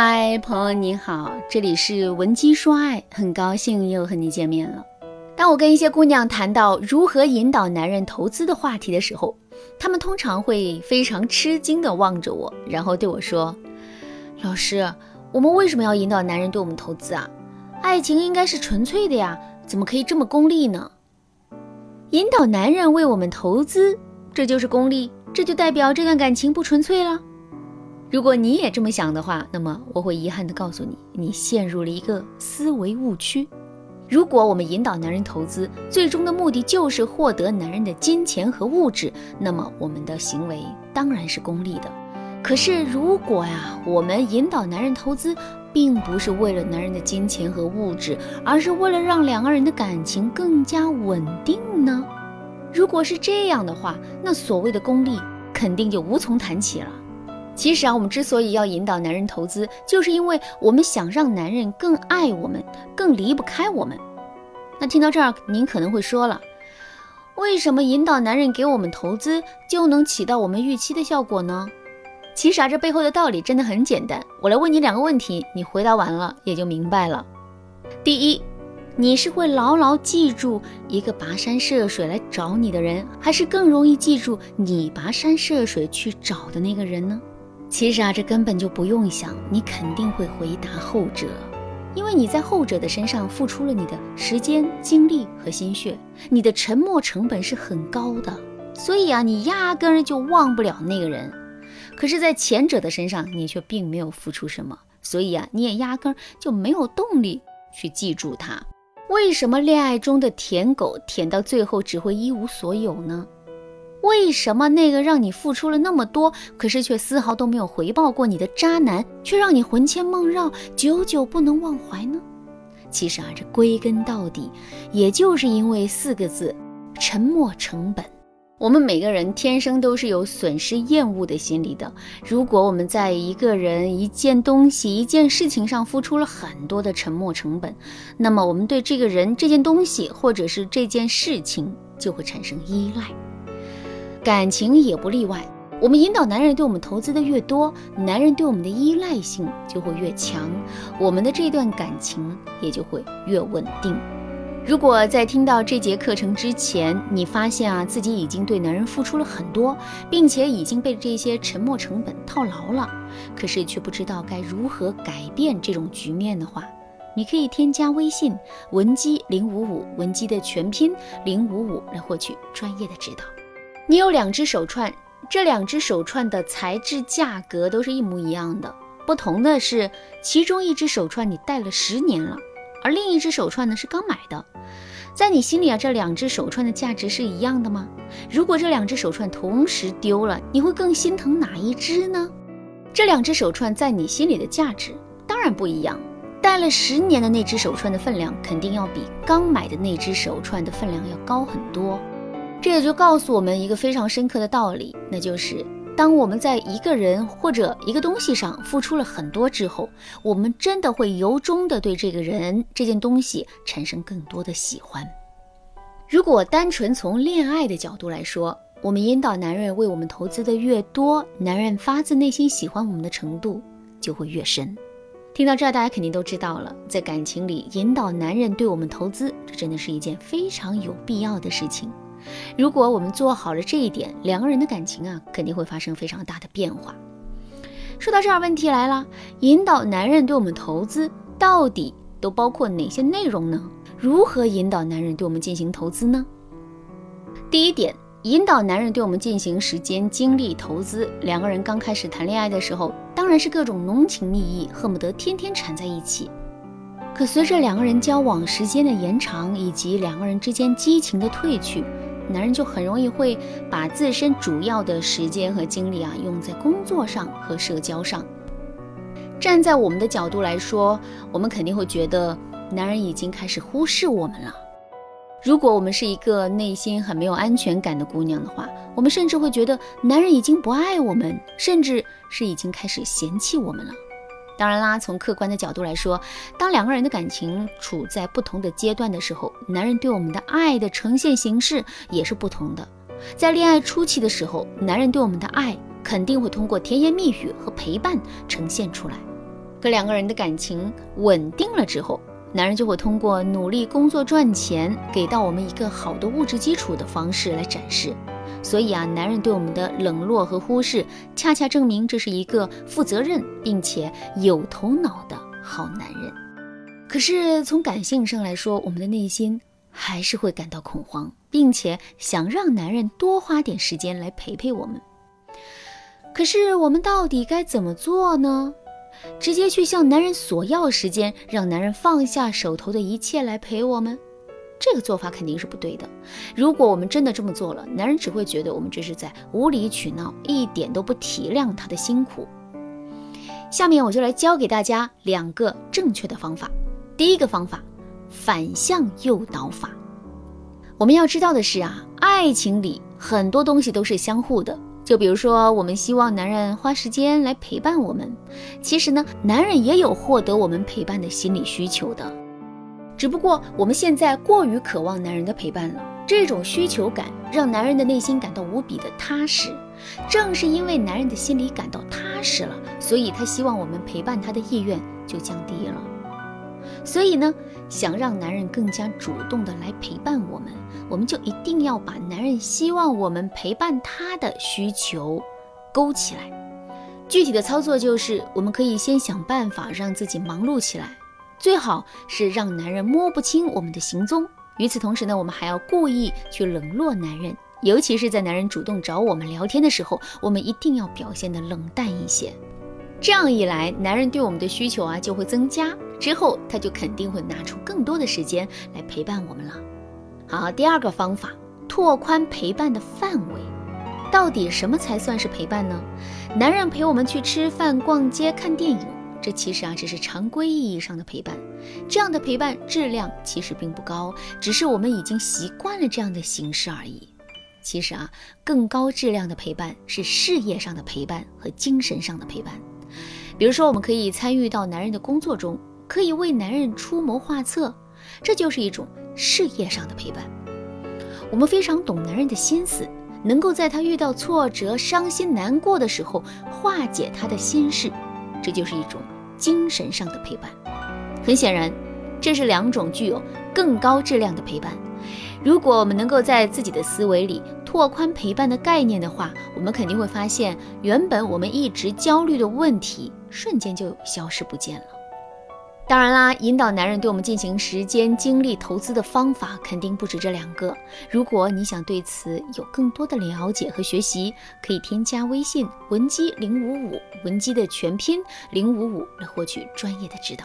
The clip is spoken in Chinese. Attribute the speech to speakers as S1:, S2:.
S1: 嗨，朋友你好，这里是文姬说爱，很高兴又和你见面了。当我跟一些姑娘谈到如何引导男人投资的话题的时候，她们通常会非常吃惊地望着我，然后对我说：“老师，我们为什么要引导男人对我们投资啊？爱情应该是纯粹的呀，怎么可以这么功利呢？引导男人为我们投资，这就是功利，这就代表这段感情不纯粹了。”如果你也这么想的话，那么我会遗憾地告诉你，你陷入了一个思维误区。如果我们引导男人投资，最终的目的就是获得男人的金钱和物质，那么我们的行为当然是功利的。可是如果呀，我们引导男人投资，并不是为了男人的金钱和物质，而是为了让两个人的感情更加稳定呢？如果是这样的话，那所谓的功利肯定就无从谈起了。其实啊，我们之所以要引导男人投资，就是因为我们想让男人更爱我们，更离不开我们。那听到这儿，您可能会说了，为什么引导男人给我们投资就能起到我们预期的效果呢？其实啊，这背后的道理真的很简单。我来问你两个问题，你回答完了也就明白了。第一，你是会牢牢记住一个跋山涉水来找你的人，还是更容易记住你跋山涉水去找的那个人呢？其实啊，这根本就不用想，你肯定会回答后者，因为你在后者的身上付出了你的时间、精力和心血，你的沉默成本是很高的，所以啊，你压根儿就忘不了那个人。可是，在前者的身上，你却并没有付出什么，所以啊，你也压根儿就没有动力去记住他。为什么恋爱中的舔狗舔到最后只会一无所有呢？为什么那个让你付出了那么多，可是却丝毫都没有回报过你的渣男，却让你魂牵梦绕，久久不能忘怀呢？其实啊，这归根到底，也就是因为四个字：沉没成本。我们每个人天生都是有损失厌恶的心理的。如果我们在一个人、一件东西、一件事情上付出了很多的沉没成本，那么我们对这个人、这件东西或者是这件事情就会产生依赖。感情也不例外。我们引导男人对我们投资的越多，男人对我们的依赖性就会越强，我们的这段感情也就会越稳定。如果在听到这节课程之前，你发现啊自己已经对男人付出了很多，并且已经被这些沉没成本套牢了，可是却不知道该如何改变这种局面的话，你可以添加微信文姬零五五，文姬的全拼零五五来获取专业的指导。你有两只手串，这两只手串的材质、价格都是一模一样的，不同的是，其中一只手串你戴了十年了，而另一只手串呢是刚买的。在你心里啊，这两只手串的价值是一样的吗？如果这两只手串同时丢了，你会更心疼哪一只呢？这两只手串在你心里的价值当然不一样，戴了十年的那只手串的分量肯定要比刚买的那只手串的分量要高很多。这也就告诉我们一个非常深刻的道理，那就是当我们在一个人或者一个东西上付出了很多之后，我们真的会由衷的对这个人、这件东西产生更多的喜欢。如果单纯从恋爱的角度来说，我们引导男人为我们投资的越多，男人发自内心喜欢我们的程度就会越深。听到这儿，大家肯定都知道了，在感情里引导男人对我们投资，这真的是一件非常有必要的事情。如果我们做好了这一点，两个人的感情啊，肯定会发生非常大的变化。说到这儿，问题来了：引导男人对我们投资，到底都包括哪些内容呢？如何引导男人对我们进行投资呢？第一点，引导男人对我们进行时间、精力投资。两个人刚开始谈恋爱的时候，当然是各种浓情蜜意，恨不得天天缠在一起。可随着两个人交往时间的延长，以及两个人之间激情的褪去，男人就很容易会把自身主要的时间和精力啊用在工作上和社交上。站在我们的角度来说，我们肯定会觉得男人已经开始忽视我们了。如果我们是一个内心很没有安全感的姑娘的话，我们甚至会觉得男人已经不爱我们，甚至是已经开始嫌弃我们了。当然啦，从客观的角度来说，当两个人的感情处在不同的阶段的时候，男人对我们的爱的呈现形式也是不同的。在恋爱初期的时候，男人对我们的爱肯定会通过甜言蜜语和陪伴呈现出来。可两个人的感情稳定了之后，男人就会通过努力工作赚钱，给到我们一个好的物质基础的方式来展示。所以啊，男人对我们的冷落和忽视，恰恰证明这是一个负责任并且有头脑的好男人。可是从感性上来说，我们的内心还是会感到恐慌，并且想让男人多花点时间来陪陪我们。可是我们到底该怎么做呢？直接去向男人索要时间，让男人放下手头的一切来陪我们，这个做法肯定是不对的。如果我们真的这么做了，男人只会觉得我们这是在无理取闹，一点都不体谅他的辛苦。下面我就来教给大家两个正确的方法。第一个方法，反向诱导法。我们要知道的是啊，爱情里很多东西都是相互的。就比如说，我们希望男人花时间来陪伴我们，其实呢，男人也有获得我们陪伴的心理需求的，只不过我们现在过于渴望男人的陪伴了，这种需求感让男人的内心感到无比的踏实。正是因为男人的心里感到踏实了，所以他希望我们陪伴他的意愿就降低了。所以呢，想让男人更加主动的来陪伴我们。我们就一定要把男人希望我们陪伴他的需求勾起来。具体的操作就是，我们可以先想办法让自己忙碌起来，最好是让男人摸不清我们的行踪。与此同时呢，我们还要故意去冷落男人，尤其是在男人主动找我们聊天的时候，我们一定要表现的冷淡一些。这样一来，男人对我们的需求啊就会增加，之后他就肯定会拿出更多的时间来陪伴我们了。好，第二个方法，拓宽陪伴的范围。到底什么才算是陪伴呢？男人陪我们去吃饭、逛街、看电影，这其实啊只是常规意义上的陪伴。这样的陪伴质量其实并不高，只是我们已经习惯了这样的形式而已。其实啊，更高质量的陪伴是事业上的陪伴和精神上的陪伴。比如说，我们可以参与到男人的工作中，可以为男人出谋划策。这就是一种事业上的陪伴。我们非常懂男人的心思，能够在他遇到挫折、伤心难过的时候化解他的心事，这就是一种精神上的陪伴。很显然，这是两种具有更高质量的陪伴。如果我们能够在自己的思维里拓宽陪伴的概念的话，我们肯定会发现，原本我们一直焦虑的问题瞬间就消失不见了。当然啦，引导男人对我们进行时间、精力投资的方法肯定不止这两个。如果你想对此有更多的了解和学习，可以添加微信文姬零五五，文姬的全拼零五五来获取专业的指导。